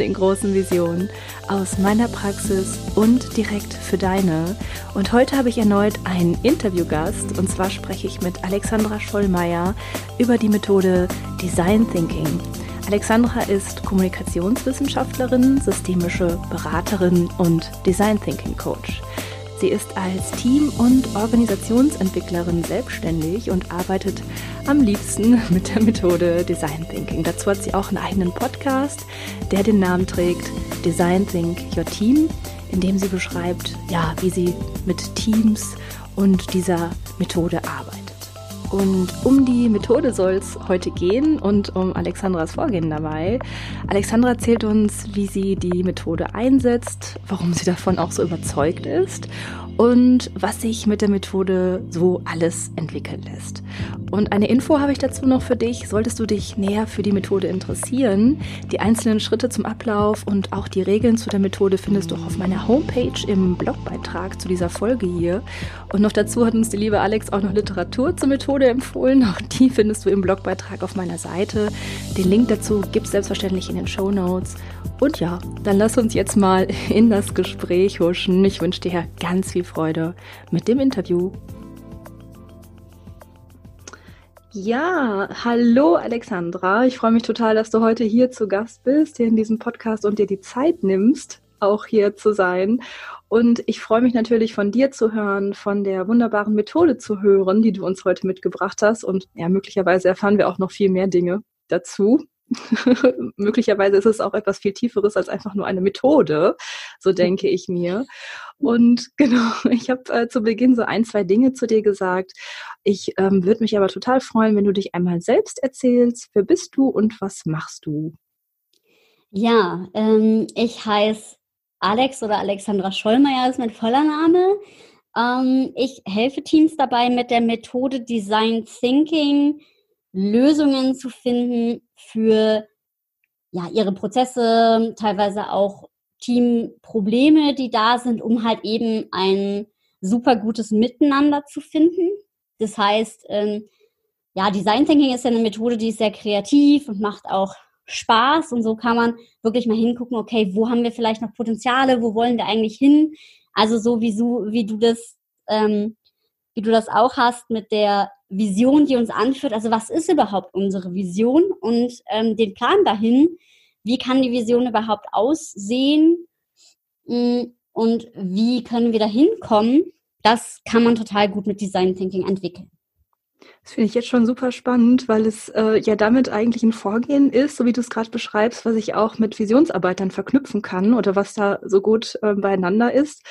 den großen Visionen aus meiner Praxis und direkt für deine. Und heute habe ich erneut einen Interviewgast und zwar spreche ich mit Alexandra Schollmeier über die Methode Design Thinking. Alexandra ist Kommunikationswissenschaftlerin, systemische Beraterin und Design Thinking Coach. Sie ist als Team- und Organisationsentwicklerin selbstständig und arbeitet am liebsten mit der Methode Design Thinking. Dazu hat sie auch einen eigenen Podcast, der den Namen trägt Design Think Your Team, in dem sie beschreibt, ja, wie sie mit Teams und dieser Methode arbeitet. Und um die Methode soll es heute gehen und um Alexandras Vorgehen dabei. Alexandra erzählt uns, wie sie die Methode einsetzt, warum sie davon auch so überzeugt ist und was sich mit der Methode so alles entwickeln lässt. Und eine Info habe ich dazu noch für dich. Solltest du dich näher für die Methode interessieren, die einzelnen Schritte zum Ablauf und auch die Regeln zu der Methode findest du auch auf meiner Homepage im Blogbeitrag zu dieser Folge hier. Und noch dazu hat uns die liebe Alex auch noch Literatur zur Methode empfohlen. Auch die findest du im Blogbeitrag auf meiner Seite. Den Link dazu gibt es selbstverständlich in den Show Notes. Und ja, dann lass uns jetzt mal in das Gespräch huschen. Ich wünsche dir ganz viel Freude mit dem Interview. Ja, hallo Alexandra. Ich freue mich total, dass du heute hier zu Gast bist, hier in diesem Podcast und dir die Zeit nimmst, auch hier zu sein. Und ich freue mich natürlich von dir zu hören, von der wunderbaren Methode zu hören, die du uns heute mitgebracht hast. Und ja, möglicherweise erfahren wir auch noch viel mehr Dinge dazu. möglicherweise ist es auch etwas viel Tieferes als einfach nur eine Methode, so denke ich mir. Und genau, ich habe äh, zu Beginn so ein, zwei Dinge zu dir gesagt. Ich ähm, würde mich aber total freuen, wenn du dich einmal selbst erzählst. Wer bist du und was machst du? Ja, ähm, ich heiße Alex oder Alexandra Schollmeier ist mein voller Name. Ähm, ich helfe Teams dabei mit der Methode Design Thinking Lösungen zu finden für ja, ihre Prozesse, teilweise auch Teamprobleme, die da sind, um halt eben ein super gutes Miteinander zu finden. Das heißt, ähm, ja, Design Thinking ist ja eine Methode, die ist sehr kreativ und macht auch Spaß und so kann man wirklich mal hingucken, okay, wo haben wir vielleicht noch Potenziale, wo wollen wir eigentlich hin? Also so wie, so, wie du das, ähm, wie du das auch hast mit der Vision, die uns anführt. Also was ist überhaupt unsere Vision und ähm, den Plan dahin? Wie kann die Vision überhaupt aussehen? Mm, und wie können wir dahin kommen? Das kann man total gut mit Design Thinking entwickeln. Das finde ich jetzt schon super spannend, weil es äh, ja damit eigentlich ein Vorgehen ist, so wie du es gerade beschreibst, was ich auch mit Visionsarbeitern verknüpfen kann oder was da so gut äh, beieinander ist.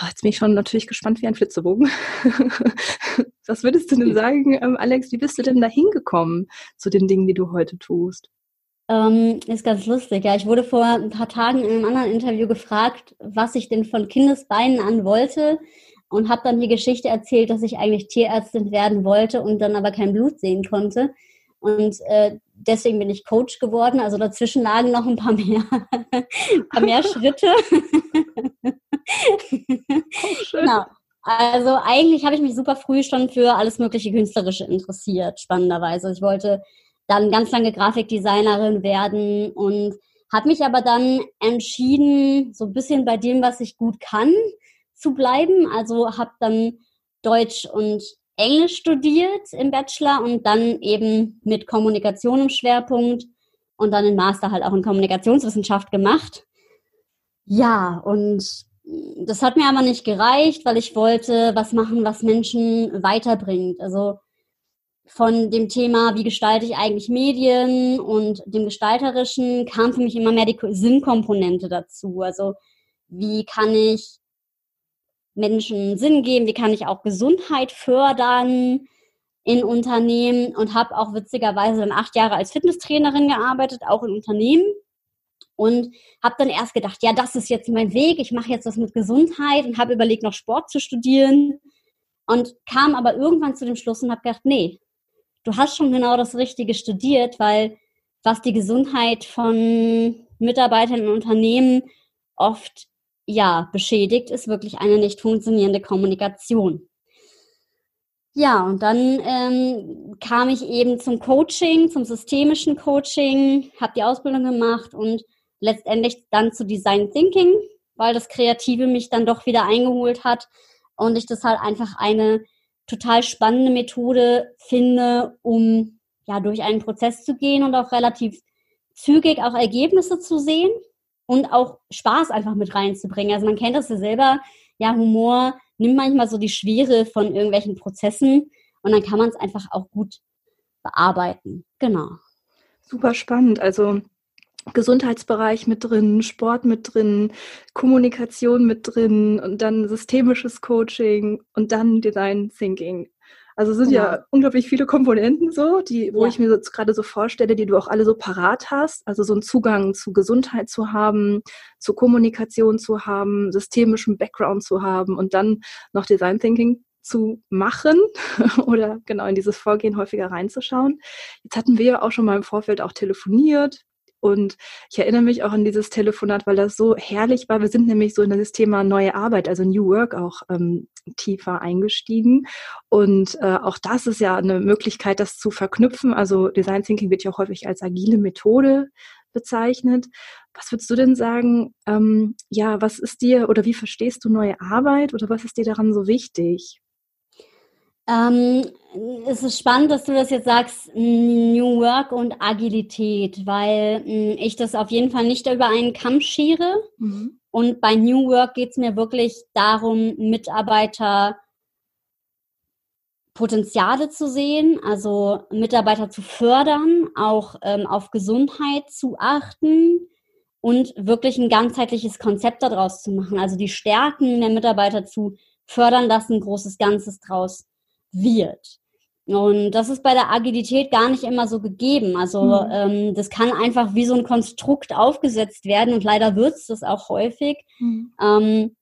Oh, jetzt bin ich schon natürlich gespannt wie ein Flitzebogen. was würdest du denn sagen, ähm, Alex, wie bist du denn da hingekommen zu den Dingen, die du heute tust? Ähm, ist ganz lustig. Ja, ich wurde vor ein paar Tagen in einem anderen Interview gefragt, was ich denn von Kindesbeinen an wollte und habe dann die Geschichte erzählt, dass ich eigentlich Tierärztin werden wollte und dann aber kein Blut sehen konnte. Und äh, deswegen bin ich Coach geworden. Also dazwischen lagen noch ein paar mehr, ein paar mehr Schritte. Oh, genau. Also eigentlich habe ich mich super früh schon für alles mögliche Künstlerische interessiert, spannenderweise. Ich wollte dann ganz lange Grafikdesignerin werden und habe mich aber dann entschieden, so ein bisschen bei dem, was ich gut kann, zu bleiben. Also habe dann Deutsch und Englisch studiert im Bachelor und dann eben mit Kommunikation im Schwerpunkt und dann den Master halt auch in Kommunikationswissenschaft gemacht. Ja, und das hat mir aber nicht gereicht, weil ich wollte was machen, was Menschen weiterbringt. Also von dem Thema, wie gestalte ich eigentlich Medien und dem Gestalterischen kam für mich immer mehr die Sinnkomponente dazu. Also wie kann ich Menschen Sinn geben, wie kann ich auch Gesundheit fördern in Unternehmen und habe auch witzigerweise dann acht Jahre als Fitnesstrainerin gearbeitet, auch in Unternehmen und habe dann erst gedacht, ja, das ist jetzt mein Weg, ich mache jetzt was mit Gesundheit und habe überlegt, noch Sport zu studieren und kam aber irgendwann zu dem Schluss und habe gedacht, nee, du hast schon genau das Richtige studiert, weil was die Gesundheit von Mitarbeitern in Unternehmen oft ja beschädigt, ist wirklich eine nicht funktionierende Kommunikation. Ja, und dann ähm, kam ich eben zum Coaching, zum systemischen Coaching, habe die Ausbildung gemacht und letztendlich dann zu Design Thinking, weil das Kreative mich dann doch wieder eingeholt hat und ich das halt einfach eine total spannende Methode finde, um ja durch einen Prozess zu gehen und auch relativ zügig auch Ergebnisse zu sehen und auch Spaß einfach mit reinzubringen. Also man kennt das ja selber, ja, Humor nimmt manchmal so die Schwere von irgendwelchen Prozessen und dann kann man es einfach auch gut bearbeiten. Genau. Super spannend. Also Gesundheitsbereich mit drin, Sport mit drin, Kommunikation mit drin und dann systemisches Coaching und dann Design Thinking. Also es sind genau. ja unglaublich viele Komponenten so, die, wo ja. ich mir so, gerade so vorstelle, die du auch alle so parat hast. Also so einen Zugang zu Gesundheit zu haben, zu Kommunikation zu haben, systemischem Background zu haben und dann noch Design Thinking zu machen oder genau in dieses Vorgehen häufiger reinzuschauen. Jetzt hatten wir ja auch schon mal im Vorfeld auch telefoniert. Und ich erinnere mich auch an dieses Telefonat, weil das so herrlich war. Wir sind nämlich so in das Thema neue Arbeit, also New Work auch ähm, tiefer eingestiegen. Und äh, auch das ist ja eine Möglichkeit, das zu verknüpfen. Also Design Thinking wird ja auch häufig als agile Methode bezeichnet. Was würdest du denn sagen? Ähm, ja, was ist dir oder wie verstehst du neue Arbeit oder was ist dir daran so wichtig? Ähm, es ist spannend, dass du das jetzt sagst, New Work und Agilität, weil ich das auf jeden Fall nicht über einen Kamm schere. Mhm. Und bei New Work geht es mir wirklich darum, Mitarbeiter Potenziale zu sehen, also Mitarbeiter zu fördern, auch ähm, auf Gesundheit zu achten und wirklich ein ganzheitliches Konzept daraus zu machen. Also die Stärken der Mitarbeiter zu fördern, dass ein großes Ganzes draus wird. Und das ist bei der Agilität gar nicht immer so gegeben. Also mhm. ähm, das kann einfach wie so ein Konstrukt aufgesetzt werden und leider wird es das auch häufig. Mhm. Ähm,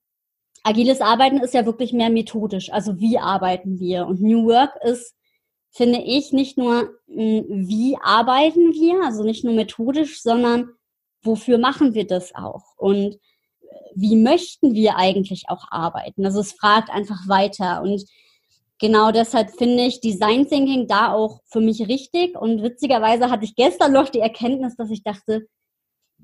agiles Arbeiten ist ja wirklich mehr methodisch. Also wie arbeiten wir? Und New Work ist, finde ich, nicht nur mh, hm, wie arbeiten wir, also nicht nur methodisch, sondern wofür machen wir das auch? Und wie möchten wir eigentlich auch arbeiten? Also es fragt einfach weiter. Und genau deshalb finde ich Design Thinking da auch für mich richtig. Und witzigerweise hatte ich gestern noch die Erkenntnis, dass ich dachte,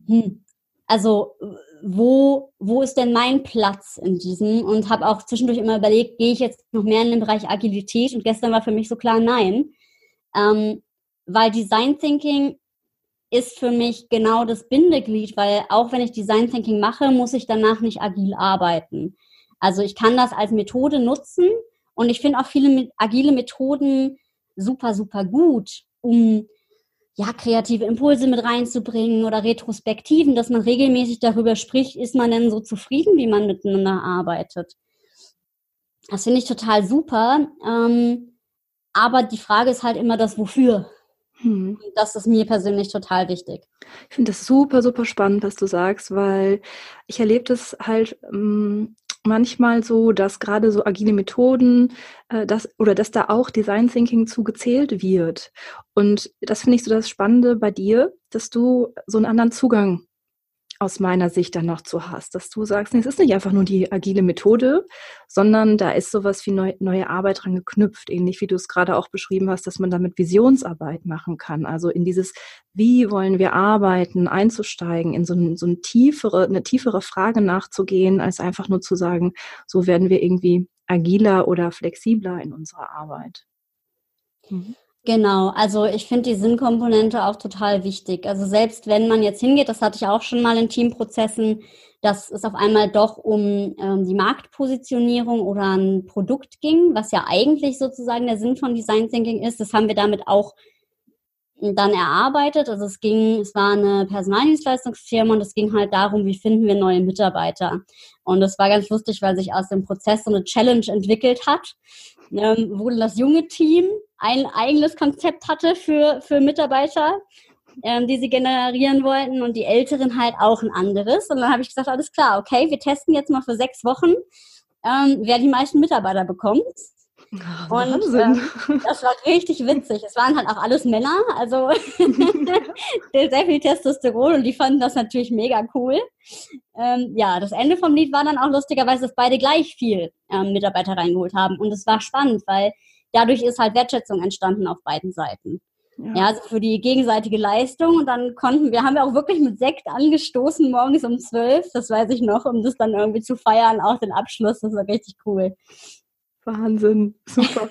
hm, also wo, wo ist denn mein Platz in diesem? Und habe auch zwischendurch immer überlegt, gehe ich jetzt noch mehr in den Bereich Agilität? Und gestern war für mich so klar, nein. Ähm, weil Design Thinking ist für mich genau das Bindeglied, weil auch wenn ich Design Thinking mache, muss ich danach nicht agil arbeiten. Also ich kann das als Methode nutzen, und ich finde auch viele agile Methoden super, super gut, um ja, kreative Impulse mit reinzubringen oder Retrospektiven, dass man regelmäßig darüber spricht, ist man denn so zufrieden, wie man miteinander arbeitet. Das finde ich total super. Ähm, aber die Frage ist halt immer das Wofür. Hm. Das ist mir persönlich total wichtig. Ich finde das super, super spannend, was du sagst, weil ich erlebe das halt ähm, manchmal so, dass gerade so agile Methoden, äh, das, oder dass da auch Design Thinking zu gezählt wird. Und das finde ich so das Spannende bei dir, dass du so einen anderen Zugang aus meiner Sicht dann noch zu hast, dass du sagst, nee, es ist nicht einfach nur die agile Methode, sondern da ist sowas wie neu, neue Arbeit dran geknüpft, ähnlich wie du es gerade auch beschrieben hast, dass man damit Visionsarbeit machen kann, also in dieses, wie wollen wir arbeiten, einzusteigen, in so, ein, so eine, tiefere, eine tiefere Frage nachzugehen, als einfach nur zu sagen, so werden wir irgendwie agiler oder flexibler in unserer Arbeit. Mhm. Genau, also ich finde die Sinnkomponente auch total wichtig. Also selbst wenn man jetzt hingeht, das hatte ich auch schon mal in Teamprozessen, dass es auf einmal doch um ähm, die Marktpositionierung oder ein Produkt ging, was ja eigentlich sozusagen der Sinn von Design Thinking ist. Das haben wir damit auch dann erarbeitet. Also es ging, es war eine Personaldienstleistungsfirma und es ging halt darum, wie finden wir neue Mitarbeiter. Und das war ganz lustig, weil sich aus dem Prozess so eine Challenge entwickelt hat, ähm, wo das junge Team ein eigenes Konzept hatte für, für Mitarbeiter ähm, die sie generieren wollten und die Älteren halt auch ein anderes. Und dann habe ich gesagt, alles klar, okay, wir testen jetzt mal für sechs Wochen, ähm, wer die meisten Mitarbeiter bekommt. Ach, und ähm, das war richtig witzig. Es waren halt auch alles Männer, also sehr viel Testosteron und die fanden das natürlich mega cool. Ähm, ja, das Ende vom Lied war dann auch lustigerweise, dass beide gleich viel ähm, Mitarbeiter reingeholt haben. Und es war spannend, weil dadurch ist halt Wertschätzung entstanden auf beiden Seiten. Ja. ja. also für die gegenseitige Leistung. Und dann konnten wir, haben wir auch wirklich mit Sekt angestoßen, morgens um zwölf, das weiß ich noch, um das dann irgendwie zu feiern, auch den Abschluss. Das war richtig cool. Wahnsinn, super.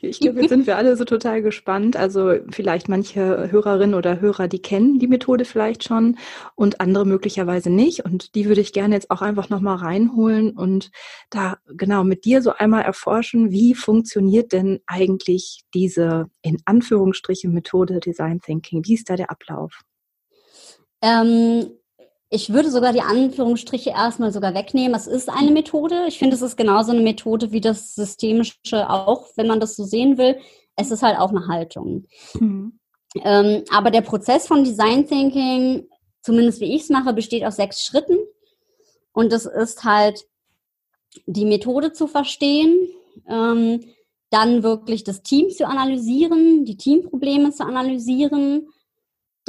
Ich glaube, jetzt sind wir alle so total gespannt. Also vielleicht manche Hörerinnen oder Hörer, die kennen die Methode vielleicht schon und andere möglicherweise nicht. Und die würde ich gerne jetzt auch einfach nochmal reinholen und da genau mit dir so einmal erforschen, wie funktioniert denn eigentlich diese in Anführungsstrichen Methode Design Thinking? Wie ist da der Ablauf? Ähm, ich würde sogar die Anführungsstriche erstmal sogar wegnehmen. Es ist eine Methode. Ich finde, es ist genauso eine Methode wie das Systemische auch, wenn man das so sehen will. Es ist halt auch eine Haltung. Mhm. Ähm, aber der Prozess von Design Thinking, zumindest wie ich es mache, besteht aus sechs Schritten. Und das ist halt die Methode zu verstehen, ähm, dann wirklich das Team zu analysieren, die Teamprobleme zu analysieren,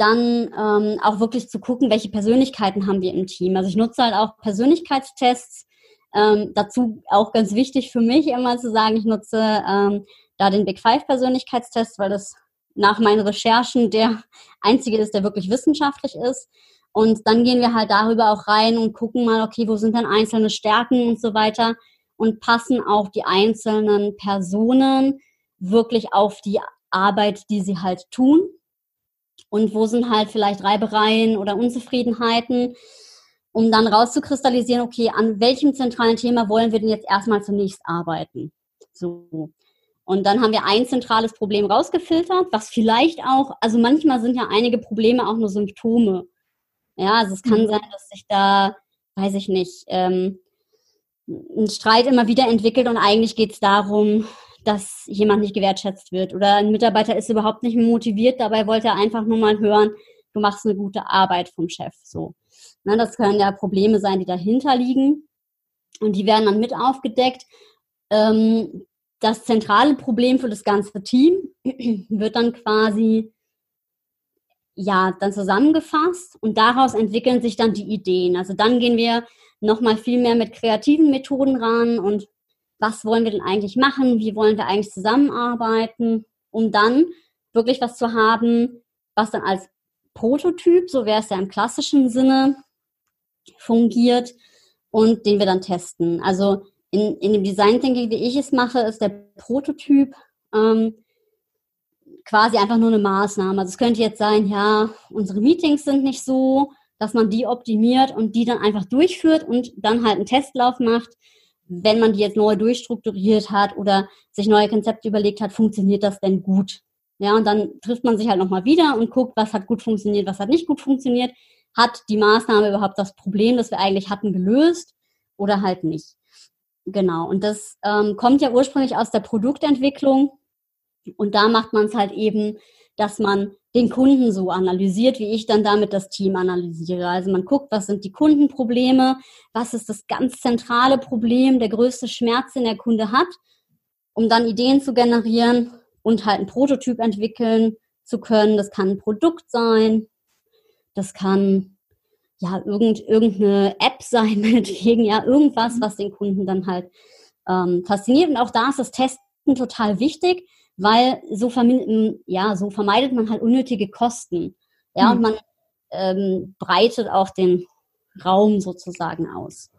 dann ähm, auch wirklich zu gucken, welche Persönlichkeiten haben wir im Team. Also ich nutze halt auch Persönlichkeitstests. Ähm, dazu auch ganz wichtig für mich immer zu sagen, ich nutze ähm, da den Big Five Persönlichkeitstest, weil das nach meinen Recherchen der einzige ist, der wirklich wissenschaftlich ist. Und dann gehen wir halt darüber auch rein und gucken mal, okay, wo sind denn einzelne Stärken und so weiter und passen auch die einzelnen Personen wirklich auf die Arbeit, die sie halt tun und wo sind halt vielleicht Reibereien oder Unzufriedenheiten, um dann rauszukristallisieren, okay, an welchem zentralen Thema wollen wir denn jetzt erstmal zunächst arbeiten? So. Und dann haben wir ein zentrales Problem rausgefiltert, was vielleicht auch, also manchmal sind ja einige Probleme auch nur Symptome. Ja, also es kann mhm. sein, dass sich da, weiß ich nicht, ähm, ein Streit immer wieder entwickelt und eigentlich geht es darum, dass jemand nicht gewertschätzt wird oder ein Mitarbeiter ist überhaupt nicht motiviert, dabei wollte er einfach nur mal hören, du machst eine gute Arbeit vom Chef. So. Na, das können ja Probleme sein, die dahinter liegen und die werden dann mit aufgedeckt. Ähm, das zentrale Problem für das ganze Team wird dann quasi ja dann zusammengefasst und daraus entwickeln sich dann die Ideen. Also dann gehen wir noch mal viel mehr mit kreativen Methoden ran und was wollen wir denn eigentlich machen, wie wollen wir eigentlich zusammenarbeiten, um dann wirklich was zu haben, was dann als Prototyp, so wäre es ja im klassischen Sinne, fungiert und den wir dann testen. Also in, in dem Design Thinking, wie ich es mache, ist der Prototyp ähm, quasi einfach nur eine Maßnahme. Also es könnte jetzt sein, ja, unsere Meetings sind nicht so, dass man die optimiert und die dann einfach durchführt und dann halt einen Testlauf macht, wenn man die jetzt neu durchstrukturiert hat oder sich neue Konzepte überlegt hat, funktioniert das denn gut? Ja, und dann trifft man sich halt nochmal wieder und guckt, was hat gut funktioniert, was hat nicht gut funktioniert. Hat die Maßnahme überhaupt das Problem, das wir eigentlich hatten, gelöst oder halt nicht? Genau. Und das ähm, kommt ja ursprünglich aus der Produktentwicklung. Und da macht man es halt eben, dass man den Kunden so analysiert, wie ich dann damit das Team analysiere. Also man guckt, was sind die Kundenprobleme, was ist das ganz zentrale Problem, der größte Schmerz, den der Kunde hat, um dann Ideen zu generieren und halt einen Prototyp entwickeln zu können. Das kann ein Produkt sein, das kann ja irgend, irgendeine App sein, meinetwegen, ja, irgendwas, was den Kunden dann halt ähm, fasziniert. Und auch da ist das Testen total wichtig weil so, ja, so vermeidet man halt unnötige Kosten. Ja, mhm. und man ähm, breitet auch den Raum sozusagen aus.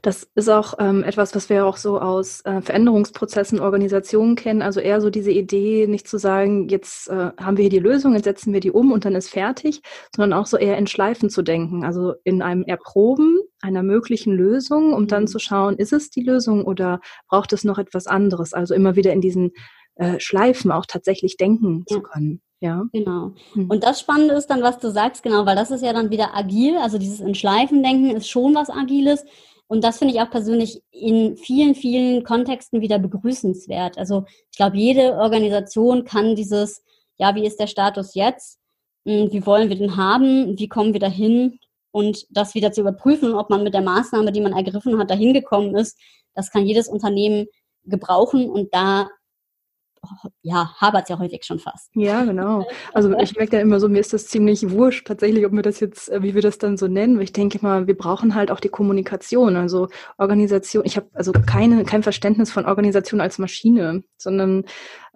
Das ist auch ähm, etwas, was wir auch so aus äh, Veränderungsprozessen, Organisationen kennen. Also eher so diese Idee, nicht zu sagen, jetzt äh, haben wir hier die Lösung, jetzt setzen wir die um und dann ist fertig, sondern auch so eher in Schleifen zu denken. Also in einem Erproben einer möglichen Lösung, um dann mhm. zu schauen, ist es die Lösung oder braucht es noch etwas anderes? Also immer wieder in diesen äh, Schleifen auch tatsächlich denken ja. zu können. Ja. Genau. Hm. Und das Spannende ist dann, was du sagst, genau, weil das ist ja dann wieder agil. Also dieses in Schleifen denken ist schon was Agiles. Und das finde ich auch persönlich in vielen, vielen Kontexten wieder begrüßenswert. Also ich glaube, jede Organisation kann dieses, ja, wie ist der Status jetzt, hm, wie wollen wir den haben, wie kommen wir dahin und das wieder zu überprüfen, ob man mit der Maßnahme, die man ergriffen hat, dahin gekommen ist, das kann jedes Unternehmen gebrauchen und da ja, habert es ja häufig schon fast. Ja, genau. Also ich merke ja immer so, mir ist das ziemlich wurscht tatsächlich, ob wir das jetzt, äh, wie wir das dann so nennen. Ich denke mal, wir brauchen halt auch die Kommunikation, also Organisation. Ich habe also keine, kein Verständnis von Organisation als Maschine, sondern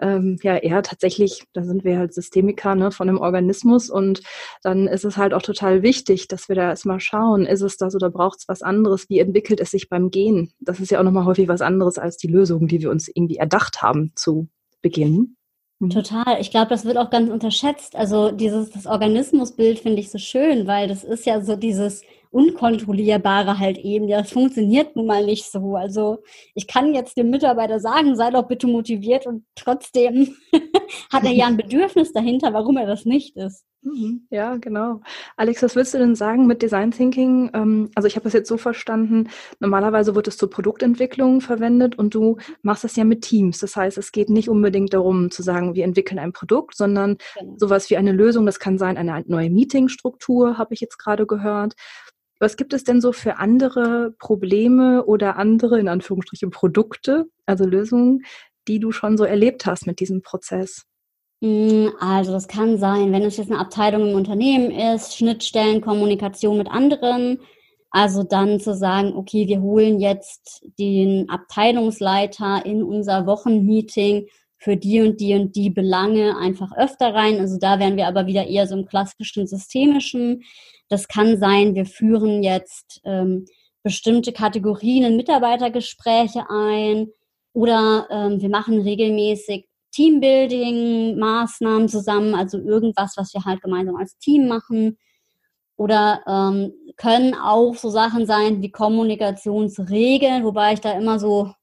ähm, ja eher tatsächlich, da sind wir halt Systemiker ne, von einem Organismus und dann ist es halt auch total wichtig, dass wir da erstmal schauen, ist es das oder braucht es was anderes? Wie entwickelt es sich beim Gehen? Das ist ja auch nochmal häufig was anderes als die Lösung, die wir uns irgendwie erdacht haben zu beginnen. Mhm. Total. Ich glaube, das wird auch ganz unterschätzt. Also dieses das Organismusbild finde ich so schön, weil das ist ja so dieses Unkontrollierbare halt eben. Ja, das funktioniert nun mal nicht so. Also ich kann jetzt dem Mitarbeiter sagen, sei doch bitte motiviert und trotzdem hat er ja ein Bedürfnis dahinter, warum er das nicht ist. Mhm. Ja, genau. Alex, was würdest du denn sagen mit Design Thinking? Ähm, also ich habe das jetzt so verstanden, normalerweise wird es zur Produktentwicklung verwendet und du machst das ja mit Teams. Das heißt, es geht nicht unbedingt darum zu sagen, wir entwickeln ein Produkt, sondern genau. sowas wie eine Lösung. Das kann sein eine neue Meetingstruktur, habe ich jetzt gerade gehört. Was gibt es denn so für andere Probleme oder andere, in Anführungsstrichen, Produkte, also Lösungen, die du schon so erlebt hast mit diesem Prozess? Hm, also das kann sein, wenn es jetzt eine Abteilung im Unternehmen ist, Schnittstellen, Kommunikation mit anderen. Also dann zu sagen, okay, wir holen jetzt den Abteilungsleiter in unser Wochenmeeting für die und die und die Belange einfach öfter rein. Also da wären wir aber wieder eher so im klassischen systemischen. Das kann sein, wir führen jetzt ähm, bestimmte Kategorien in Mitarbeitergespräche ein oder ähm, wir machen regelmäßig Teambuilding-Maßnahmen zusammen, also irgendwas, was wir halt gemeinsam als Team machen. Oder ähm, können auch so Sachen sein wie Kommunikationsregeln, wobei ich da immer so,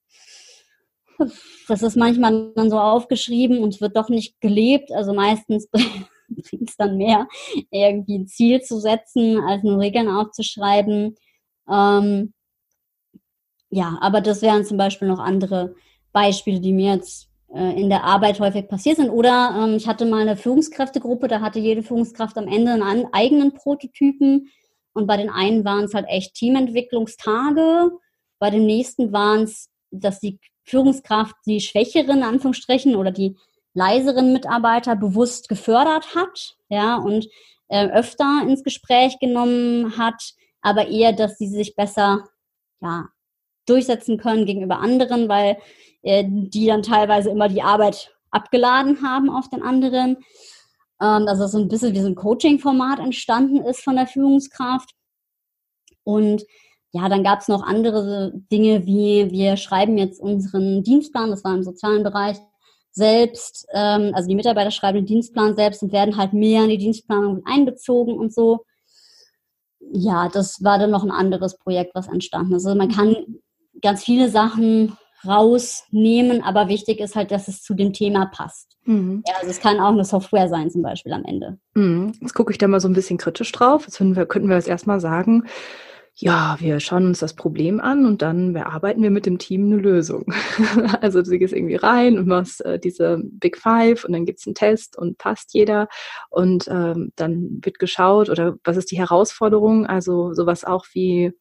das ist manchmal dann so aufgeschrieben und wird doch nicht gelebt. Also meistens bringt es dann mehr, irgendwie ein Ziel zu setzen, als nur Regeln aufzuschreiben. Ähm, ja, aber das wären zum Beispiel noch andere Beispiele, die mir jetzt äh, in der Arbeit häufig passiert sind. Oder ähm, ich hatte mal eine Führungskräftegruppe, da hatte jede Führungskraft am Ende einen eigenen Prototypen. Und bei den einen waren es halt echt Teamentwicklungstage. Bei dem nächsten waren es, dass die Führungskraft die schwächeren, Anführungsstrichen, oder die leiseren Mitarbeiter bewusst gefördert hat, ja, und äh, öfter ins Gespräch genommen hat, aber eher, dass sie sich besser, ja, durchsetzen können gegenüber anderen, weil äh, die dann teilweise immer die Arbeit abgeladen haben auf den anderen. Ähm, also so ein bisschen wie so ein Coaching-Format entstanden ist von der Führungskraft. Und ja, dann gab es noch andere Dinge wie wir schreiben jetzt unseren Dienstplan, das war im sozialen Bereich, selbst, ähm, also die Mitarbeiter schreiben den Dienstplan selbst und werden halt mehr in die Dienstplanung einbezogen und so. Ja, das war dann noch ein anderes Projekt, was entstanden ist. Also man kann ganz viele Sachen rausnehmen, aber wichtig ist halt, dass es zu dem Thema passt. Mhm. Ja, also es kann auch eine Software sein zum Beispiel am Ende. Mhm. Jetzt gucke ich da mal so ein bisschen kritisch drauf. Jetzt wir, könnten wir jetzt erstmal sagen, ja, wir schauen uns das Problem an und dann bearbeiten wir mit dem Team eine Lösung. also du gehst irgendwie rein und machst äh, diese Big Five und dann gibt's einen Test und passt jeder und ähm, dann wird geschaut oder was ist die Herausforderung? Also sowas auch wie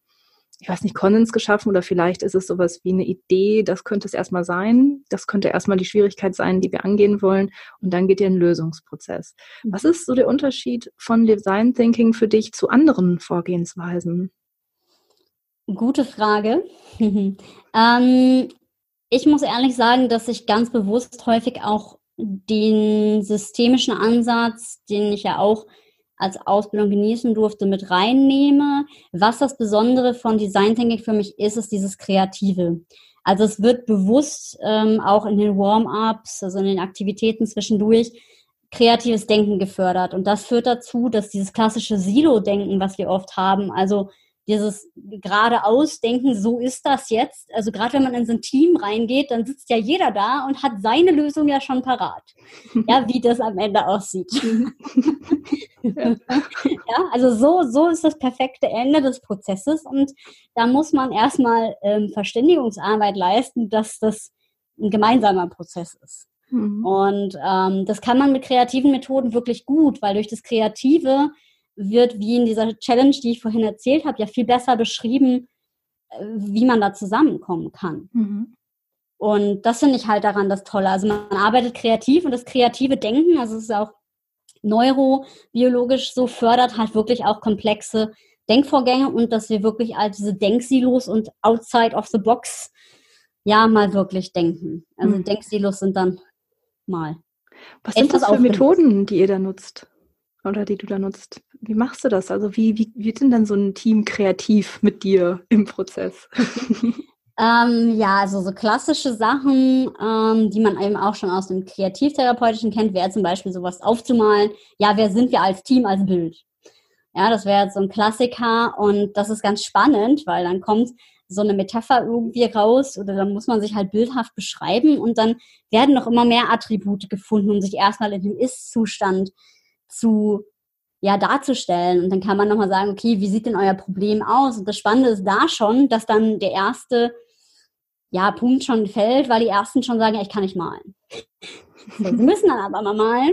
ich weiß nicht, Konsens geschaffen oder vielleicht ist es sowas wie eine Idee, das könnte es erstmal sein, das könnte erstmal die Schwierigkeit sein, die wir angehen wollen und dann geht ihr ein Lösungsprozess. Mhm. Was ist so der Unterschied von Design Thinking für dich zu anderen Vorgehensweisen? Gute Frage. ähm, ich muss ehrlich sagen, dass ich ganz bewusst häufig auch den systemischen Ansatz, den ich ja auch als Ausbildung genießen durfte, mit reinnehme. Was das Besondere von Design Thinking für mich ist, ist dieses Kreative. Also es wird bewusst ähm, auch in den Warm-ups, also in den Aktivitäten zwischendurch, kreatives Denken gefördert. Und das führt dazu, dass dieses klassische Silo-Denken, was wir oft haben, also dieses geradeaus denken, so ist das jetzt. Also gerade wenn man in so ein Team reingeht, dann sitzt ja jeder da und hat seine Lösung ja schon parat. Ja, wie das am Ende aussieht. ja, also so, so ist das perfekte Ende des Prozesses und da muss man erstmal ähm, Verständigungsarbeit leisten, dass das ein gemeinsamer Prozess ist. Mhm. Und ähm, das kann man mit kreativen Methoden wirklich gut, weil durch das Kreative wird, wie in dieser Challenge, die ich vorhin erzählt habe, ja viel besser beschrieben, äh, wie man da zusammenkommen kann. Mhm. Und das finde ich halt daran das Tolle. Also man arbeitet kreativ und das kreative Denken, also es ist auch neurobiologisch so, fördert halt wirklich auch komplexe Denkvorgänge und dass wir wirklich all diese Denksilos und outside of the box ja mal wirklich denken. Also mhm. Denksilos sind dann mal. Was sind das für Methoden, die ihr da nutzt? Oder die du da nutzt? Wie machst du das? Also wie, wie wird denn dann so ein Team kreativ mit dir im Prozess? Ähm, ja, also so klassische Sachen, ähm, die man eben auch schon aus dem Kreativtherapeutischen kennt, wäre zum Beispiel sowas aufzumalen. Ja, wer sind wir als Team, als Bild? Ja, das wäre jetzt so ein Klassiker und das ist ganz spannend, weil dann kommt so eine Metapher irgendwie raus oder dann muss man sich halt bildhaft beschreiben und dann werden noch immer mehr Attribute gefunden, um sich erstmal in dem Ist-Zustand zu ja, darzustellen. Und dann kann man nochmal sagen, okay, wie sieht denn euer Problem aus? Und das Spannende ist da schon, dass dann der erste ja, Punkt schon fällt, weil die ersten schon sagen, ja, ich kann nicht malen. Sie müssen dann aber mal malen.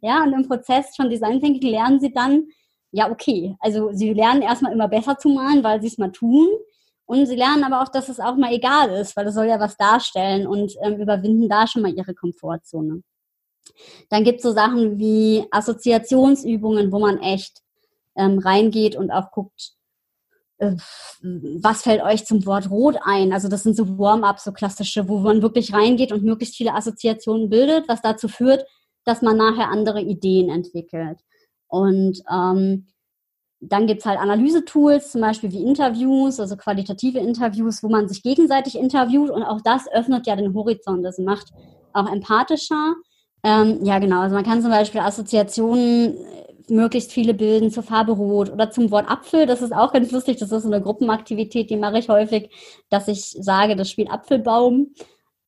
Ja, und im Prozess von Design Thinking lernen sie dann, ja, okay, also sie lernen erstmal immer besser zu malen, weil sie es mal tun. Und sie lernen aber auch, dass es auch mal egal ist, weil es soll ja was darstellen und ähm, überwinden da schon mal ihre Komfortzone. Dann gibt es so Sachen wie Assoziationsübungen, wo man echt ähm, reingeht und auch guckt, äh, was fällt euch zum Wort rot ein? Also das sind so Warm-ups, so klassische, wo man wirklich reingeht und möglichst viele Assoziationen bildet, was dazu führt, dass man nachher andere Ideen entwickelt. Und ähm, dann gibt's halt Analysetools, zum Beispiel wie Interviews, also qualitative Interviews, wo man sich gegenseitig interviewt und auch das öffnet ja den Horizont. Das macht auch empathischer. Ähm, ja, genau. Also man kann zum Beispiel Assoziationen möglichst viele bilden zur Farbe Rot oder zum Wort Apfel. Das ist auch ganz lustig. Das ist eine Gruppenaktivität, die mache ich häufig, dass ich sage, das spielt Apfelbaum.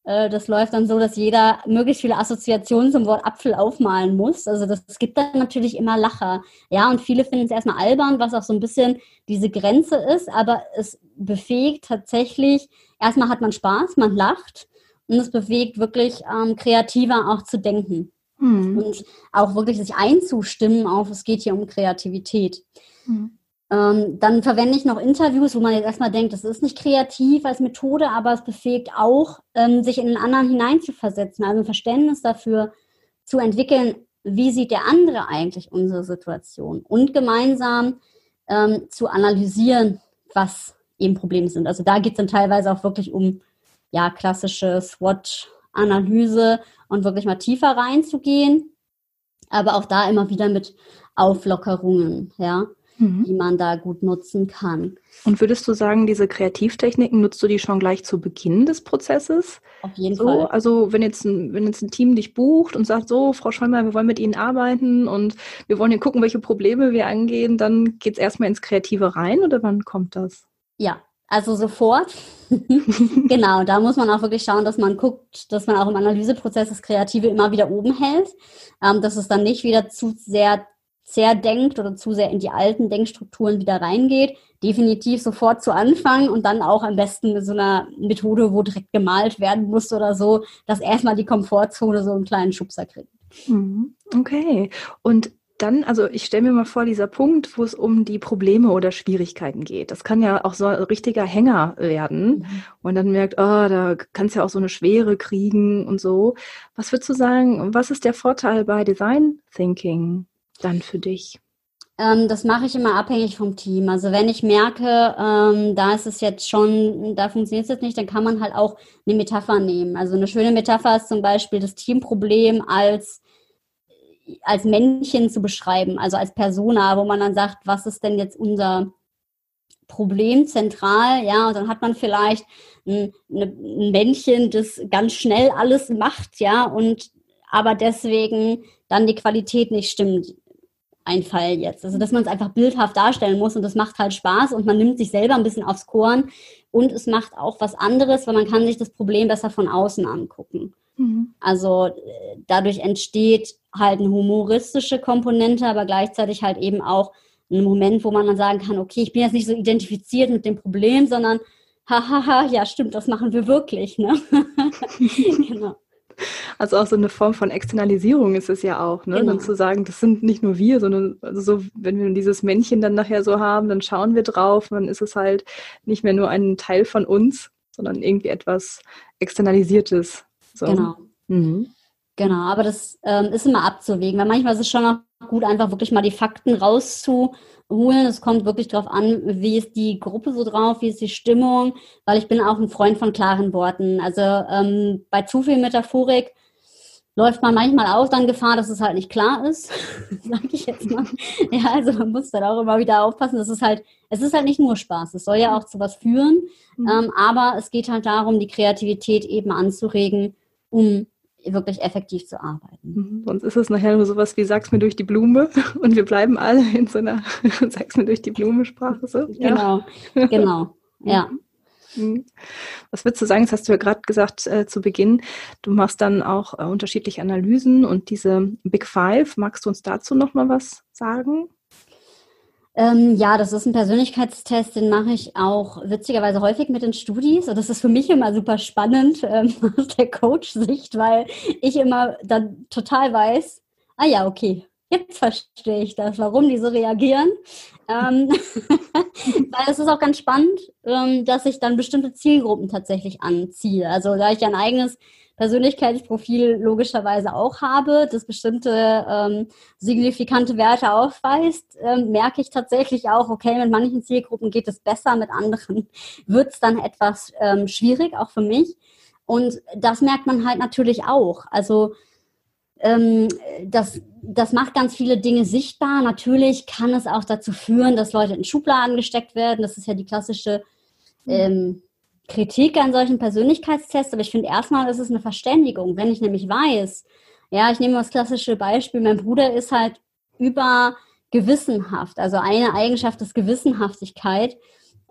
Äh, das läuft dann so, dass jeder möglichst viele Assoziationen zum Wort Apfel aufmalen muss. Also das gibt dann natürlich immer Lacher. Ja, und viele finden es erstmal albern, was auch so ein bisschen diese Grenze ist, aber es befähigt tatsächlich, erstmal hat man Spaß, man lacht und es bewegt wirklich ähm, kreativer auch zu denken. Mhm. Und auch wirklich sich einzustimmen auf, es geht hier um Kreativität. Mhm. Ähm, dann verwende ich noch Interviews, wo man jetzt erstmal denkt, das ist nicht kreativ als Methode, aber es befähigt auch, ähm, sich in den anderen hineinzuversetzen, also ein Verständnis dafür zu entwickeln, wie sieht der andere eigentlich unsere Situation und gemeinsam ähm, zu analysieren, was eben Probleme sind. Also da geht es dann teilweise auch wirklich um ja, klassische SWOT-Analyse und wirklich mal tiefer reinzugehen. Aber auch da immer wieder mit Auflockerungen, ja, mhm. die man da gut nutzen kann. Und würdest du sagen, diese Kreativtechniken nutzt du die schon gleich zu Beginn des Prozesses? Auf jeden so, Fall. Also wenn jetzt, ein, wenn jetzt ein Team dich bucht und sagt, so, Frau Schollmeier, wir wollen mit Ihnen arbeiten und wir wollen hier gucken, welche Probleme wir angehen, dann geht es erstmal ins Kreative rein oder wann kommt das? Ja, also sofort. genau, da muss man auch wirklich schauen, dass man guckt, dass man auch im Analyseprozess das Kreative immer wieder oben hält, ähm, dass es dann nicht wieder zu sehr zerdenkt oder zu sehr in die alten Denkstrukturen wieder reingeht. Definitiv sofort zu Anfang und dann auch am besten mit so einer Methode, wo direkt gemalt werden muss oder so, dass erstmal die Komfortzone so einen kleinen Schubser kriegt. Mhm. Okay. Und dann, also ich stelle mir mal vor, dieser Punkt, wo es um die Probleme oder Schwierigkeiten geht. Das kann ja auch so ein richtiger Hänger werden. Mhm. Und dann merkt, oh, da kannst ja auch so eine Schwere kriegen und so. Was würdest du sagen, was ist der Vorteil bei Design Thinking dann für dich? Ähm, das mache ich immer abhängig vom Team. Also wenn ich merke, ähm, da ist es jetzt schon, da funktioniert es jetzt nicht, dann kann man halt auch eine Metapher nehmen. Also eine schöne Metapher ist zum Beispiel das Teamproblem als als Männchen zu beschreiben, also als Persona, wo man dann sagt, was ist denn jetzt unser Problem zentral, ja, und dann hat man vielleicht ein, ein Männchen, das ganz schnell alles macht, ja, und aber deswegen dann die Qualität nicht stimmt. Ein Fall jetzt. Also, dass man es einfach bildhaft darstellen muss und das macht halt Spaß und man nimmt sich selber ein bisschen aufs Korn und es macht auch was anderes, weil man kann sich das Problem besser von außen angucken. Mhm. Also äh, dadurch entsteht halt eine humoristische Komponente, aber gleichzeitig halt eben auch ein Moment, wo man dann sagen kann, okay, ich bin jetzt nicht so identifiziert mit dem Problem, sondern hahaha, ja stimmt, das machen wir wirklich. Ne? genau. Also auch so eine Form von Externalisierung ist es ja auch, ne? Genau. Dann zu sagen, das sind nicht nur wir, sondern also so, wenn wir dieses Männchen dann nachher so haben, dann schauen wir drauf, dann ist es halt nicht mehr nur ein Teil von uns, sondern irgendwie etwas Externalisiertes. So. Genau. Mhm. Genau, aber das ähm, ist immer abzuwägen, weil manchmal ist es schon auch gut, einfach wirklich mal die Fakten rauszuholen. Es kommt wirklich darauf an, wie ist die Gruppe so drauf, wie ist die Stimmung, weil ich bin auch ein Freund von klaren Worten. Also ähm, bei zu viel Metaphorik läuft man manchmal auch dann Gefahr, dass es halt nicht klar ist, sage ich jetzt mal. Ja, also man muss dann auch immer wieder aufpassen, dass es halt, es ist halt nicht nur Spaß, es soll ja auch zu was führen, mhm. ähm, aber es geht halt darum, die Kreativität eben anzuregen, um wirklich effektiv zu arbeiten. Mhm. Sonst ist es nachher nur sowas wie sag's mir durch die Blume und wir bleiben alle in so einer sag's mir durch die Blume Sprache. So. Genau, ja. genau, ja. Mhm. Was würdest du sagen? Das hast du ja gerade gesagt äh, zu Beginn. Du machst dann auch äh, unterschiedliche Analysen und diese Big Five. Magst du uns dazu noch mal was sagen? Ähm, ja, das ist ein Persönlichkeitstest, den mache ich auch witzigerweise häufig mit den Studis. Und das ist für mich immer super spannend ähm, aus der Coach-Sicht, weil ich immer dann total weiß, ah ja, okay, jetzt verstehe ich das, warum die so reagieren. Ähm, weil es ist auch ganz spannend, ähm, dass ich dann bestimmte Zielgruppen tatsächlich anziehe. Also da ich ein eigenes Persönlichkeitsprofil logischerweise auch habe, das bestimmte ähm, signifikante Werte aufweist, ähm, merke ich tatsächlich auch, okay, mit manchen Zielgruppen geht es besser, mit anderen wird es dann etwas ähm, schwierig, auch für mich. Und das merkt man halt natürlich auch. Also ähm, das, das macht ganz viele Dinge sichtbar. Natürlich kann es auch dazu führen, dass Leute in Schubladen gesteckt werden. Das ist ja die klassische ähm, Kritik an solchen Persönlichkeitstests, aber ich finde erstmal ist es eine Verständigung. Wenn ich nämlich weiß, ja, ich nehme das klassische Beispiel, mein Bruder ist halt über gewissenhaft, also eine Eigenschaft ist Gewissenhaftigkeit.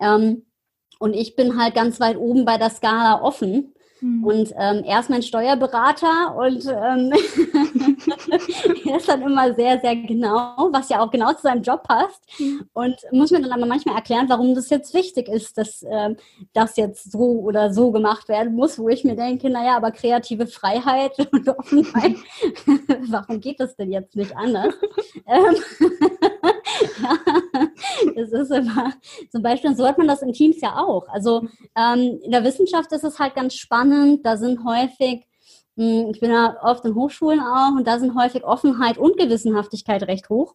Ähm, und ich bin halt ganz weit oben bei der Skala offen. Mhm. Und ähm, er ist mein Steuerberater und ähm, er ist dann immer sehr, sehr genau, was ja auch genau zu seinem Job passt. Mhm. Und muss mir dann aber manchmal erklären, warum das jetzt wichtig ist, dass ähm, das jetzt so oder so gemacht werden muss, wo ich mir denke, naja, aber kreative Freiheit und Offenheit, warum geht das denn jetzt nicht anders? Ähm, das ist immer, zum Beispiel, so hat man das in Teams ja auch. Also ähm, in der Wissenschaft ist es halt ganz spannend, da sind häufig hm, ich bin ja oft in Hochschulen auch und da sind häufig Offenheit und Gewissenhaftigkeit recht hoch.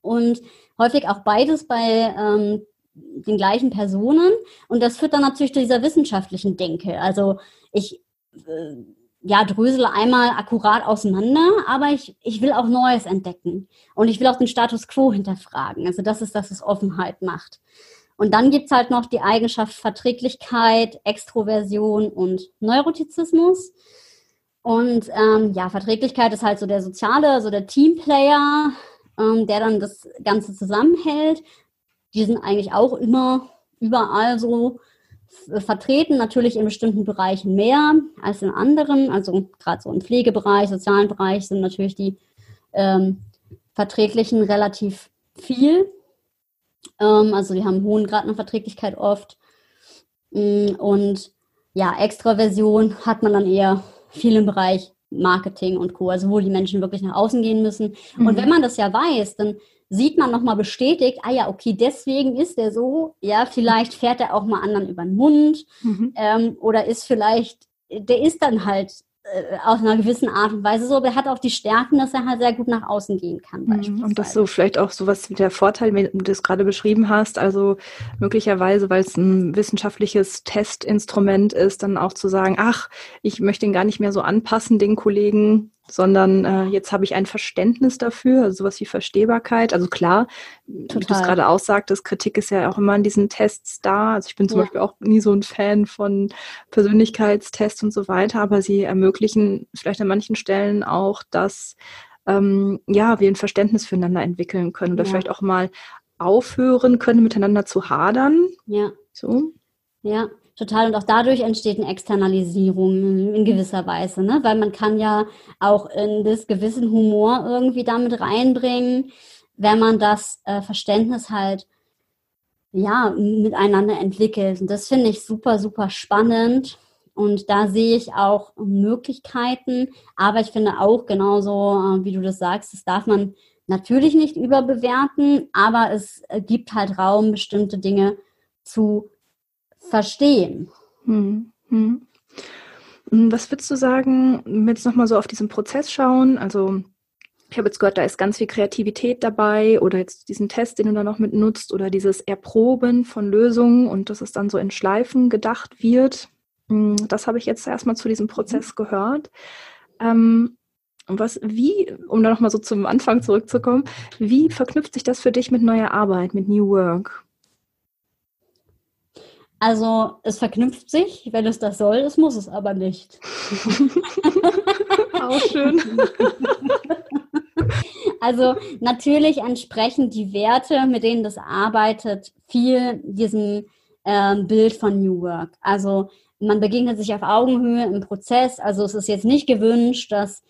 Und häufig auch beides bei ähm, den gleichen Personen. Und das führt dann natürlich zu dieser wissenschaftlichen Denke. Also ich äh, ja, drösele einmal akkurat auseinander, aber ich, ich will auch Neues entdecken. Und ich will auch den Status quo hinterfragen. Also das ist, dass es Offenheit macht. Und dann gibt's halt noch die Eigenschaft Verträglichkeit, Extroversion und Neurotizismus. Und ähm, ja, Verträglichkeit ist halt so der soziale, so der Teamplayer, ähm, der dann das Ganze zusammenhält. Die sind eigentlich auch immer überall so vertreten, natürlich in bestimmten Bereichen mehr als in anderen. Also gerade so im Pflegebereich, sozialen Bereich sind natürlich die ähm, Verträglichen relativ viel. Ähm, also die haben einen hohen Grad an Verträglichkeit oft. Mm, und ja, Extraversion hat man dann eher viel im Bereich Marketing und Co., also wo die Menschen wirklich nach außen gehen müssen. Mhm. Und wenn man das ja weiß, dann sieht man nochmal bestätigt, ah ja, okay, deswegen ist er so, ja, vielleicht fährt er auch mal anderen über den Mund mhm. ähm, oder ist vielleicht, der ist dann halt äh, auf einer gewissen Art und Weise so, aber er hat auch die Stärken, dass er halt sehr gut nach außen gehen kann. Mhm. Und das so vielleicht auch so was wie der Vorteil, wenn du das gerade beschrieben hast, also möglicherweise, weil es ein wissenschaftliches Testinstrument ist, dann auch zu sagen, ach, ich möchte ihn gar nicht mehr so anpassen, den Kollegen, sondern äh, jetzt habe ich ein Verständnis dafür, also sowas wie Verstehbarkeit. Also klar, Total. wie du es gerade aussagtest, Kritik ist ja auch immer in diesen Tests da. Also ich bin zum ja. Beispiel auch nie so ein Fan von Persönlichkeitstests und so weiter, aber sie ermöglichen vielleicht an manchen Stellen auch, dass ähm, ja, wir ein Verständnis füreinander entwickeln können oder ja. vielleicht auch mal aufhören können, miteinander zu hadern. Ja. So. Ja, Total. Und auch dadurch entsteht eine Externalisierung in gewisser Weise, ne? Weil man kann ja auch in das gewissen Humor irgendwie damit reinbringen, wenn man das äh, Verständnis halt ja miteinander entwickelt. Und das finde ich super, super spannend. und da sehe ich auch Möglichkeiten. Aber ich finde auch genauso, äh, wie du das sagst, das darf man natürlich nicht überbewerten, aber es gibt halt Raum, bestimmte Dinge zu verstehen. Hm, hm. Was würdest du sagen, wenn wir jetzt nochmal so auf diesen Prozess schauen? Also ich habe jetzt gehört, da ist ganz viel Kreativität dabei oder jetzt diesen Test, den du da noch mit nutzt oder dieses Erproben von Lösungen und dass es dann so in Schleifen gedacht wird. Hm, das habe ich jetzt erstmal zu diesem Prozess mhm. gehört. Ähm, was, wie, um da nochmal so zum Anfang zurückzukommen, wie verknüpft sich das für dich mit neuer Arbeit, mit New Work? Also es verknüpft sich, wenn es das soll, es muss es aber nicht. Auch schön. Also natürlich entsprechen die Werte, mit denen das arbeitet, viel diesem ähm, Bild von New Work. Also man begegnet sich auf Augenhöhe im Prozess. Also es ist jetzt nicht gewünscht, dass